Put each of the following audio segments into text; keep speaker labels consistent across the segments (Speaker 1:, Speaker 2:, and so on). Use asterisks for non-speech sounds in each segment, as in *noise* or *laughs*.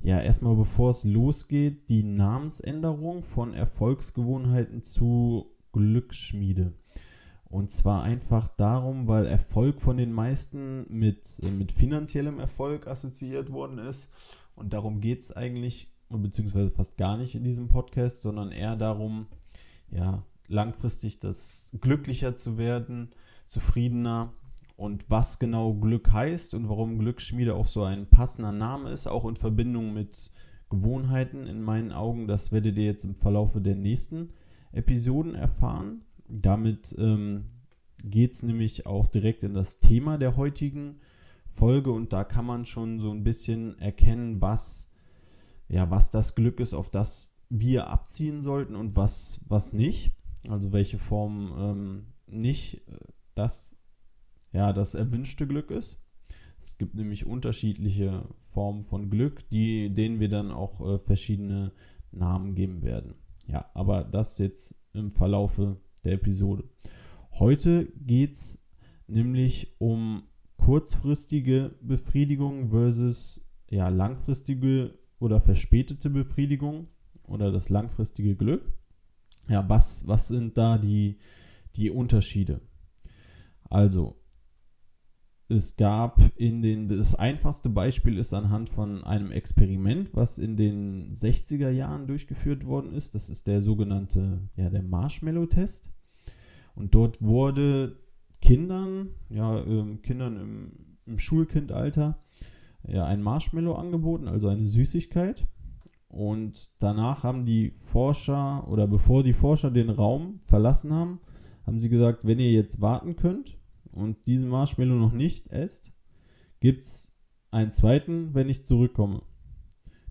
Speaker 1: Ja, erstmal bevor es losgeht, die Namensänderung von Erfolgsgewohnheiten zu Glücksschmiede. Und zwar einfach darum, weil Erfolg von den meisten mit, äh, mit finanziellem Erfolg assoziiert worden ist. Und darum geht es eigentlich, beziehungsweise fast gar nicht in diesem Podcast, sondern eher darum, ja, langfristig das glücklicher zu werden, zufriedener und was genau Glück heißt und warum Glücksschmiede auch so ein passender Name ist, auch in Verbindung mit Gewohnheiten in meinen Augen, das werdet ihr jetzt im Verlaufe der nächsten Episoden erfahren. Damit ähm, geht es nämlich auch direkt in das Thema der heutigen Folge und da kann man schon so ein bisschen erkennen, was, ja, was das Glück ist, auf das wir abziehen sollten und was, was nicht. Also welche Form ähm, nicht äh, das ja, das erwünschte Glück ist. Es gibt nämlich unterschiedliche Formen von Glück, die, denen wir dann auch äh, verschiedene Namen geben werden. Ja, aber das jetzt im Verlaufe der Episode. Heute geht es nämlich um kurzfristige Befriedigung versus ja, langfristige oder verspätete Befriedigung oder das langfristige Glück. Ja, was, was sind da die, die Unterschiede? Also, es gab in den, das einfachste Beispiel ist anhand von einem Experiment, was in den 60er Jahren durchgeführt worden ist. Das ist der sogenannte, ja, der Marshmallow-Test. Und dort wurde Kindern, ja, äh, Kindern im, im Schulkindalter, ja, ein Marshmallow angeboten, also eine Süßigkeit. Und danach haben die Forscher, oder bevor die Forscher den Raum verlassen haben, haben sie gesagt, wenn ihr jetzt warten könnt, und diesen Marshmallow noch nicht esst, gibt es einen zweiten, wenn ich zurückkomme.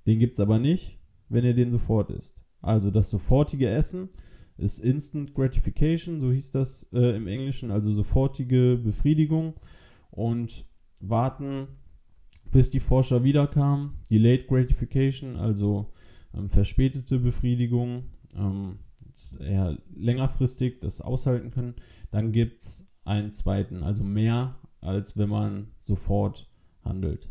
Speaker 1: Den gibt es aber nicht, wenn ihr den sofort isst. Also das sofortige Essen ist Instant Gratification, so hieß das äh, im Englischen, also sofortige Befriedigung. Und warten, bis die Forscher wiederkamen. Delayed Gratification, also ähm, verspätete Befriedigung, ähm, eher längerfristig das aushalten können. Dann gibt es einen zweiten, also mehr als wenn man sofort handelt.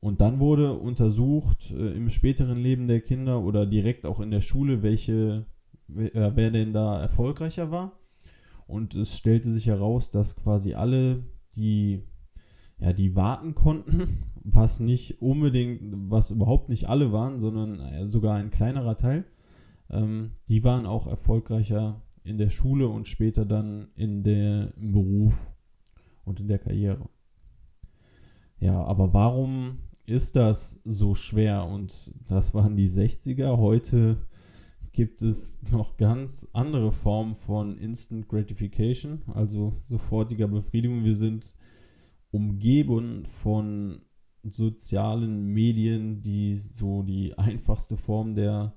Speaker 1: Und dann wurde untersucht äh, im späteren Leben der Kinder oder direkt auch in der Schule, welche, wer, äh, wer denn da erfolgreicher war. Und es stellte sich heraus, dass quasi alle, die, ja, die warten konnten, *laughs* was nicht unbedingt, was überhaupt nicht alle waren, sondern äh, sogar ein kleinerer Teil, ähm, die waren auch erfolgreicher in der Schule und später dann in der, im Beruf und in der Karriere. Ja, aber warum ist das so schwer? Und das waren die 60er. Heute gibt es noch ganz andere Formen von Instant Gratification, also sofortiger Befriedigung. Wir sind umgeben von sozialen Medien, die so die einfachste Form der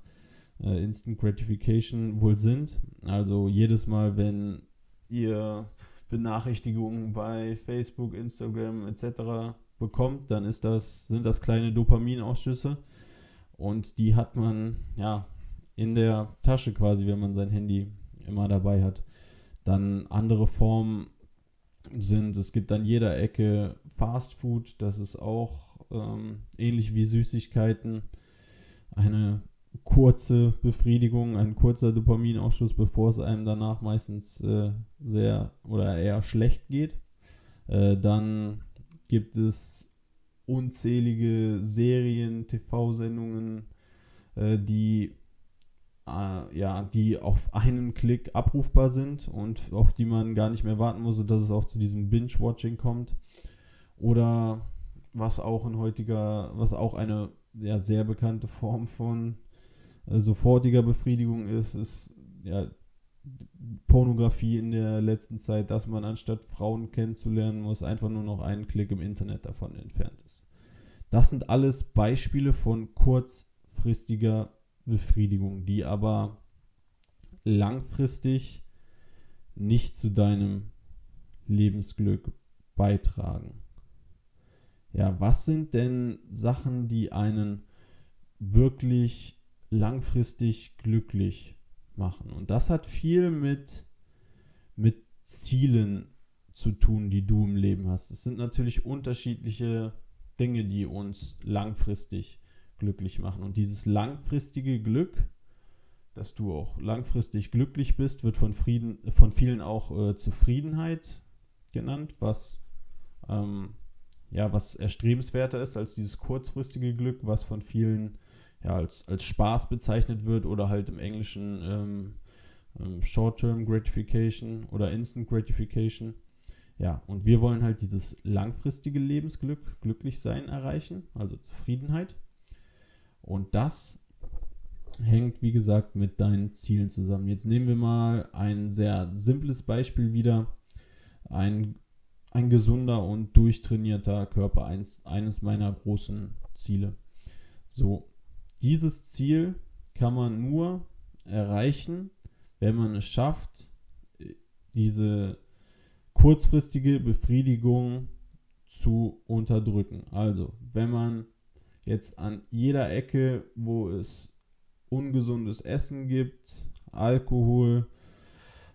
Speaker 1: äh, Instant Gratification wohl sind. Also jedes Mal, wenn ihr Benachrichtigungen bei Facebook, Instagram etc. bekommt, dann ist das, sind das kleine Dopaminausschüsse und die hat man ja in der Tasche quasi, wenn man sein Handy immer dabei hat. Dann andere Formen sind, es gibt an jeder Ecke Fast Food, das ist auch ähm, ähnlich wie Süßigkeiten eine kurze Befriedigung, ein kurzer Dopaminausschuss, bevor es einem danach meistens äh, sehr oder eher schlecht geht. Äh, dann gibt es unzählige Serien, TV-Sendungen, äh, die äh, ja, die auf einen Klick abrufbar sind und auf die man gar nicht mehr warten muss, sodass es auch zu diesem Binge-Watching kommt. Oder was auch in heutiger, was auch eine ja, sehr bekannte Form von sofortiger Befriedigung ist, ist ja Pornografie in der letzten Zeit, dass man anstatt Frauen kennenzulernen muss, einfach nur noch einen Klick im Internet davon entfernt ist. Das sind alles Beispiele von kurzfristiger Befriedigung, die aber langfristig nicht zu deinem Lebensglück beitragen. Ja, was sind denn Sachen, die einen wirklich langfristig glücklich machen? Und das hat viel mit, mit Zielen zu tun, die du im Leben hast. Es sind natürlich unterschiedliche Dinge, die uns langfristig glücklich machen. Und dieses langfristige Glück, dass du auch langfristig glücklich bist, wird von, Frieden, von vielen auch äh, Zufriedenheit genannt, was, ähm, ja, was erstrebenswerter ist als dieses kurzfristige Glück, was von vielen ja, als, als Spaß bezeichnet wird oder halt im Englischen ähm, ähm, Short-Term Gratification oder Instant Gratification. Ja, und wir wollen halt dieses langfristige Lebensglück, glücklich sein erreichen, also Zufriedenheit. Und das hängt, wie gesagt, mit deinen Zielen zusammen. Jetzt nehmen wir mal ein sehr simples Beispiel wieder. Ein, ein gesunder und durchtrainierter Körper, eins, eines meiner großen Ziele. So, dieses Ziel kann man nur erreichen, wenn man es schafft, diese kurzfristige Befriedigung zu unterdrücken. Also, wenn man jetzt an jeder Ecke, wo es ungesundes Essen gibt, Alkohol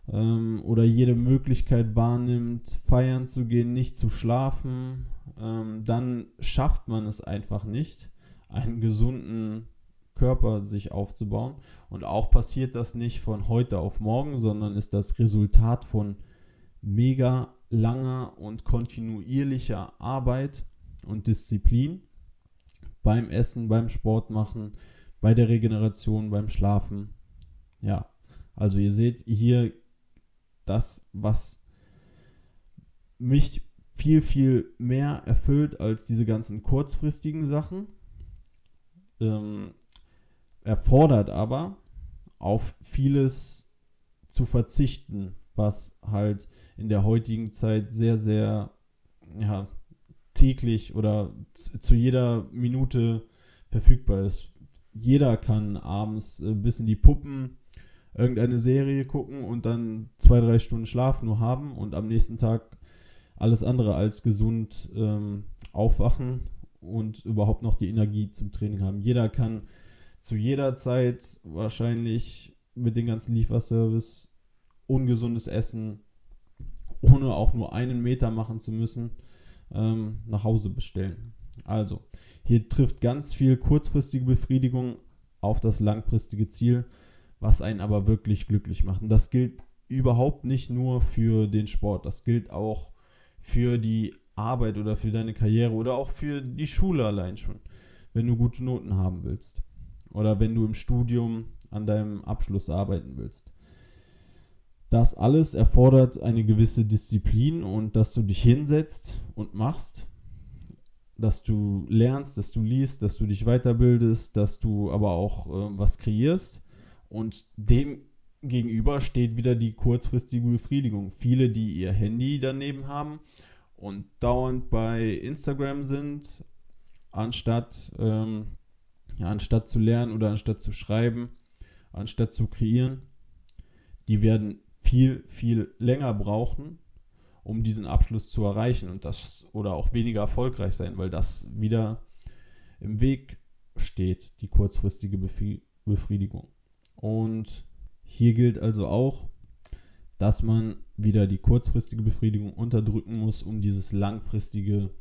Speaker 1: ähm, oder jede Möglichkeit wahrnimmt, feiern zu gehen, nicht zu schlafen, ähm, dann schafft man es einfach nicht, einen gesunden Körper sich aufzubauen. Und auch passiert das nicht von heute auf morgen, sondern ist das Resultat von mega langer und kontinuierlicher Arbeit und Disziplin beim Essen, beim Sport machen, bei der Regeneration, beim Schlafen. Ja, also ihr seht hier das, was mich viel, viel mehr erfüllt als diese ganzen kurzfristigen Sachen. Ähm, erfordert aber auf vieles zu verzichten, was halt in der heutigen Zeit sehr, sehr ja, täglich oder zu jeder Minute verfügbar ist. Jeder kann abends äh, bis in die Puppen irgendeine Serie gucken und dann zwei, drei Stunden Schlaf nur haben und am nächsten Tag alles andere als gesund ähm, aufwachen und überhaupt noch die Energie zum Training haben. Jeder kann zu jeder Zeit wahrscheinlich mit dem ganzen Lieferservice ungesundes Essen, ohne auch nur einen Meter machen zu müssen, ähm, nach Hause bestellen. Also, hier trifft ganz viel kurzfristige Befriedigung auf das langfristige Ziel, was einen aber wirklich glücklich macht. Und das gilt überhaupt nicht nur für den Sport, das gilt auch für die Arbeit oder für deine Karriere oder auch für die Schule allein schon, wenn du gute Noten haben willst oder wenn du im Studium an deinem Abschluss arbeiten willst. Das alles erfordert eine gewisse Disziplin und dass du dich hinsetzt und machst, dass du lernst, dass du liest, dass du dich weiterbildest, dass du aber auch äh, was kreierst. Und dem gegenüber steht wieder die kurzfristige Befriedigung. Viele, die ihr Handy daneben haben und dauernd bei Instagram sind, anstatt, ähm, ja, anstatt zu lernen oder anstatt zu schreiben, anstatt zu kreieren, die werden viel, viel länger brauchen, um diesen Abschluss zu erreichen und das oder auch weniger erfolgreich sein, weil das wieder im Weg steht, die kurzfristige Befriedigung. Und hier gilt also auch, dass man wieder die kurzfristige Befriedigung unterdrücken muss, um dieses langfristige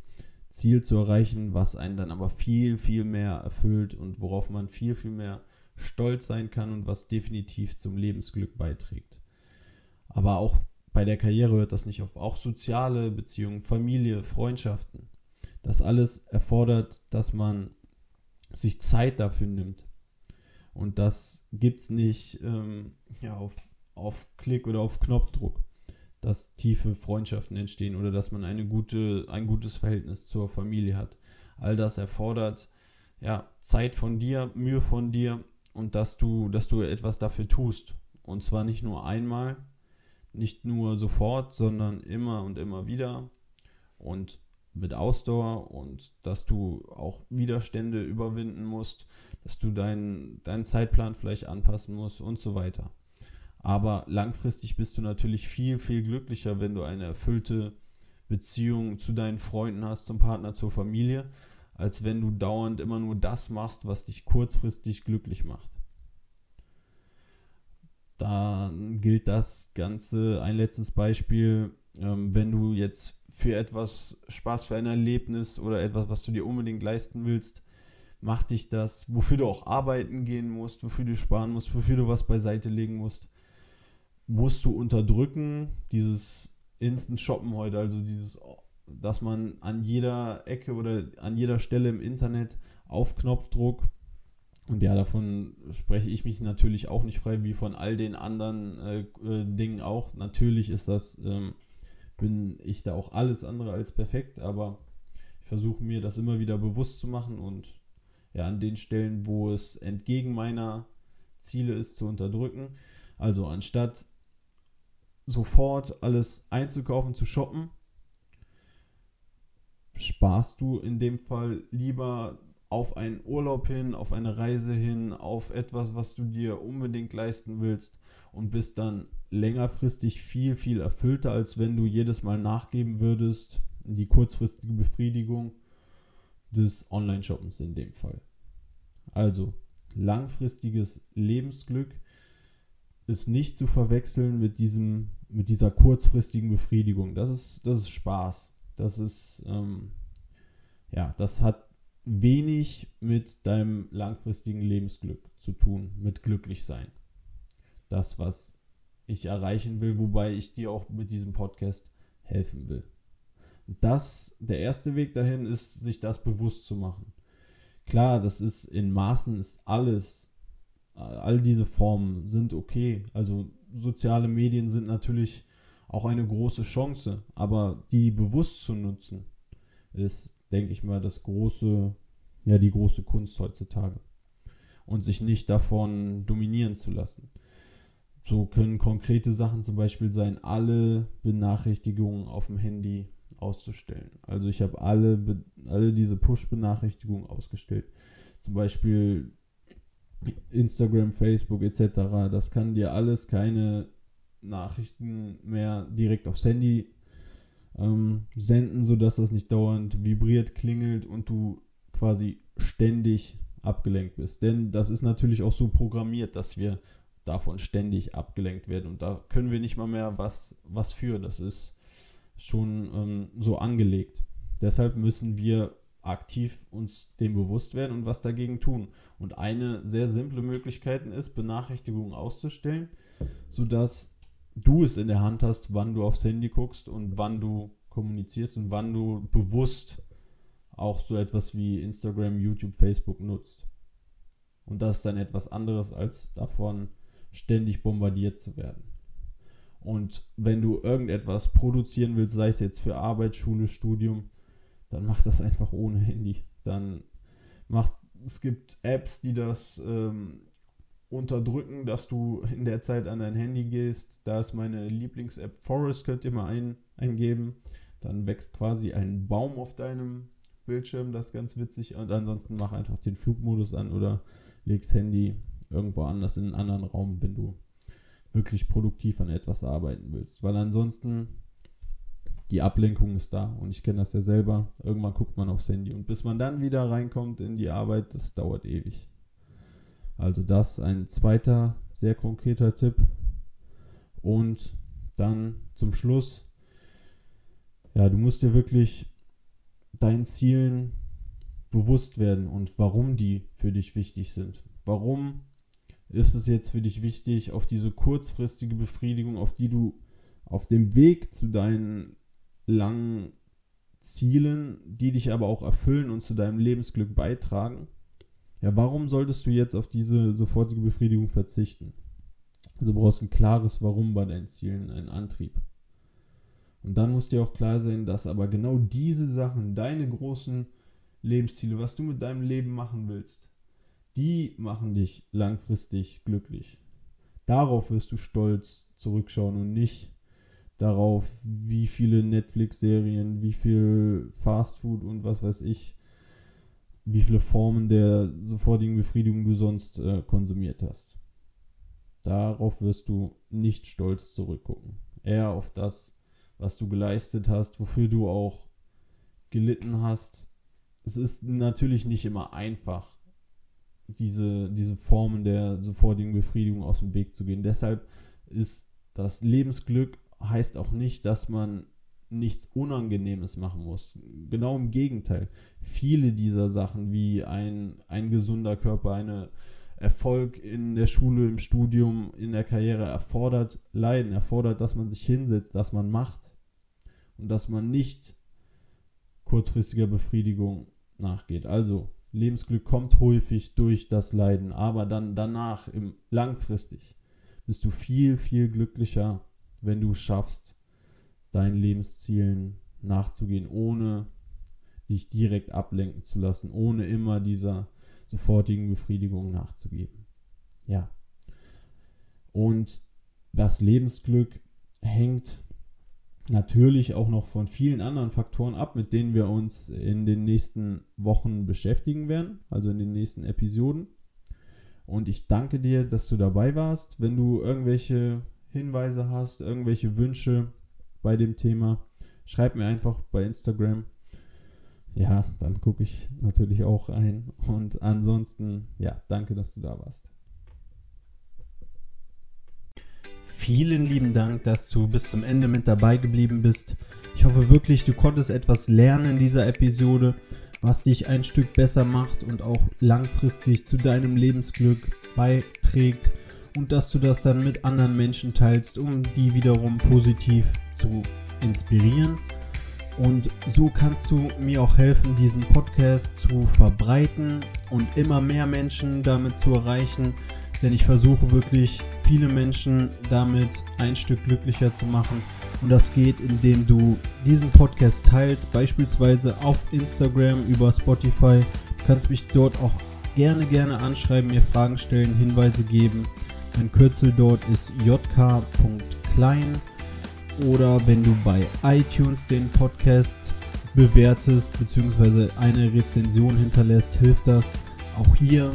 Speaker 1: Ziel zu erreichen, was einen dann aber viel, viel mehr erfüllt und worauf man viel, viel mehr stolz sein kann und was definitiv zum Lebensglück beiträgt. Aber auch bei der Karriere hört das nicht auf. Auch soziale Beziehungen, Familie, Freundschaften. Das alles erfordert, dass man sich Zeit dafür nimmt. Und das gibt es nicht ähm, ja, auf, auf Klick oder auf Knopfdruck, dass tiefe Freundschaften entstehen oder dass man eine gute, ein gutes Verhältnis zur Familie hat. All das erfordert ja, Zeit von dir, Mühe von dir und dass du, dass du etwas dafür tust. Und zwar nicht nur einmal, nicht nur sofort, sondern immer und immer wieder. Und mit Ausdauer und dass du auch Widerstände überwinden musst, dass du deinen dein Zeitplan vielleicht anpassen musst und so weiter. Aber langfristig bist du natürlich viel, viel glücklicher, wenn du eine erfüllte Beziehung zu deinen Freunden hast, zum Partner, zur Familie, als wenn du dauernd immer nur das machst, was dich kurzfristig glücklich macht. Dann gilt das Ganze, ein letztes Beispiel, ähm, wenn du jetzt für etwas Spaß, für ein Erlebnis oder etwas, was du dir unbedingt leisten willst, macht dich das, wofür du auch arbeiten gehen musst, wofür du sparen musst, wofür du was beiseite legen musst, musst du unterdrücken, dieses Instant Shoppen heute, also dieses, dass man an jeder Ecke oder an jeder Stelle im Internet auf Knopfdruck und ja, davon spreche ich mich natürlich auch nicht frei, wie von all den anderen äh, äh, Dingen auch. Natürlich ist das, ähm, bin ich da auch alles andere als perfekt, aber ich versuche mir das immer wieder bewusst zu machen und ja, an den Stellen, wo es entgegen meiner Ziele ist, zu unterdrücken. Also anstatt sofort alles einzukaufen, zu shoppen, sparst du in dem Fall lieber auf einen Urlaub hin, auf eine Reise hin, auf etwas, was du dir unbedingt leisten willst und bist dann längerfristig viel, viel erfüllter, als wenn du jedes Mal nachgeben würdest, die kurzfristige Befriedigung des Online-Shoppens in dem Fall. Also langfristiges Lebensglück ist nicht zu verwechseln mit diesem, mit dieser kurzfristigen Befriedigung. Das ist, das ist Spaß. Das ist, ähm, ja, das hat wenig mit deinem langfristigen Lebensglück zu tun, mit glücklich sein. Das, was ich erreichen will, wobei ich dir auch mit diesem Podcast helfen will. Das, der erste Weg dahin ist, sich das bewusst zu machen. Klar, das ist in Maßen ist alles all diese Formen sind okay. Also soziale Medien sind natürlich auch eine große Chance, aber die bewusst zu nutzen, ist, denke ich mal, das große, ja, die große Kunst heutzutage. Und sich nicht davon dominieren zu lassen. So können konkrete Sachen zum Beispiel sein, alle Benachrichtigungen auf dem Handy auszustellen. Also ich habe alle, alle diese Push-Benachrichtigungen ausgestellt. Zum Beispiel Instagram, Facebook etc. Das kann dir alles keine Nachrichten mehr direkt aufs Handy ähm, senden, sodass das nicht dauernd vibriert, klingelt und du quasi ständig abgelenkt bist. Denn das ist natürlich auch so programmiert, dass wir davon ständig abgelenkt werden und da können wir nicht mal mehr was, was für. Das ist schon ähm, so angelegt. Deshalb müssen wir aktiv uns dem bewusst werden und was dagegen tun. Und eine sehr simple Möglichkeit ist, Benachrichtigungen auszustellen, sodass du es in der Hand hast, wann du aufs Handy guckst und wann du kommunizierst und wann du bewusst auch so etwas wie Instagram, YouTube, Facebook nutzt. Und das ist dann etwas anderes, als davon ständig bombardiert zu werden. Und wenn du irgendetwas produzieren willst, sei es jetzt für Arbeit, Schule, Studium, dann mach das einfach ohne Handy. Dann macht es gibt Apps, die das ähm, unterdrücken, dass du in der Zeit an dein Handy gehst. Da ist meine Lieblings-App Forest, könnt ihr mal ein, eingeben. Dann wächst quasi ein Baum auf deinem Bildschirm, das ist ganz witzig. Und ansonsten mach einfach den Flugmodus an oder legst Handy irgendwo anders in einen anderen Raum, wenn du wirklich produktiv an etwas arbeiten willst. Weil ansonsten die Ablenkung ist da und ich kenne das ja selber. Irgendwann guckt man aufs Handy und bis man dann wieder reinkommt in die Arbeit, das dauert ewig. Also das ein zweiter sehr konkreter Tipp. Und dann zum Schluss, ja, du musst dir wirklich deinen Zielen bewusst werden und warum die für dich wichtig sind. Warum ist es jetzt für dich wichtig, auf diese kurzfristige Befriedigung, auf die du auf dem Weg zu deinen langen Zielen, die dich aber auch erfüllen und zu deinem Lebensglück beitragen, ja, warum solltest du jetzt auf diese sofortige Befriedigung verzichten? Also brauchst ein klares Warum bei deinen Zielen, einen Antrieb. Und dann muss dir auch klar sein, dass aber genau diese Sachen, deine großen Lebensziele, was du mit deinem Leben machen willst, die machen dich langfristig glücklich. Darauf wirst du stolz zurückschauen und nicht darauf, wie viele Netflix-Serien, wie viel Fastfood und was weiß ich, wie viele Formen der sofortigen Befriedigung du sonst äh, konsumiert hast. Darauf wirst du nicht stolz zurückgucken. Eher auf das, was du geleistet hast, wofür du auch gelitten hast. Es ist natürlich nicht immer einfach, diese, diese Formen der sofortigen Befriedigung aus dem Weg zu gehen. Deshalb ist das Lebensglück heißt auch nicht, dass man nichts Unangenehmes machen muss. Genau im Gegenteil. Viele dieser Sachen wie ein, ein gesunder Körper, eine Erfolg in der Schule, im Studium, in der Karriere erfordert Leiden, erfordert, dass man sich hinsetzt, dass man macht und dass man nicht kurzfristiger Befriedigung nachgeht. Also Lebensglück kommt häufig durch das Leiden, aber dann danach, im, langfristig, bist du viel, viel glücklicher, wenn du schaffst, deinen Lebenszielen nachzugehen, ohne dich direkt ablenken zu lassen, ohne immer dieser sofortigen Befriedigung nachzugeben. Ja. Und das Lebensglück hängt natürlich auch noch von vielen anderen Faktoren ab, mit denen wir uns in den nächsten Wochen beschäftigen werden, also in den nächsten Episoden. Und ich danke dir, dass du dabei warst. Wenn du irgendwelche Hinweise hast, irgendwelche Wünsche bei dem Thema, schreib mir einfach bei Instagram. Ja, dann gucke ich natürlich auch ein. Und ansonsten, ja, danke, dass du da warst. Vielen lieben Dank, dass du bis zum Ende mit dabei geblieben bist. Ich hoffe wirklich, du konntest etwas lernen in dieser Episode, was dich ein Stück besser macht und auch langfristig zu deinem Lebensglück beiträgt und dass du das dann mit anderen Menschen teilst, um die wiederum positiv zu inspirieren. Und so kannst du mir auch helfen, diesen Podcast zu verbreiten und immer mehr Menschen damit zu erreichen. Denn ich versuche wirklich viele Menschen damit ein Stück glücklicher zu machen. Und das geht, indem du diesen Podcast teilst, beispielsweise auf Instagram, über Spotify. Du kannst mich dort auch gerne, gerne anschreiben, mir Fragen stellen, Hinweise geben. Mein Kürzel dort ist jk.klein. Oder wenn du bei iTunes den Podcast bewertest bzw. eine Rezension hinterlässt, hilft das auch hier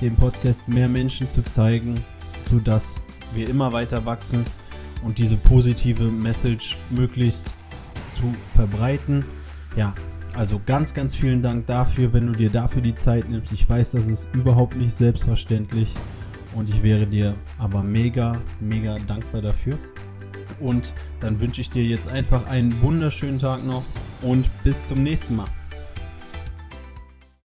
Speaker 1: dem Podcast mehr Menschen zu zeigen, sodass wir immer weiter wachsen und diese positive Message möglichst zu verbreiten. Ja, also ganz, ganz vielen Dank dafür, wenn du dir dafür die Zeit nimmst. Ich weiß, das ist überhaupt nicht selbstverständlich und ich wäre dir aber mega, mega dankbar dafür. Und dann wünsche ich dir jetzt einfach einen wunderschönen Tag noch und bis zum nächsten Mal.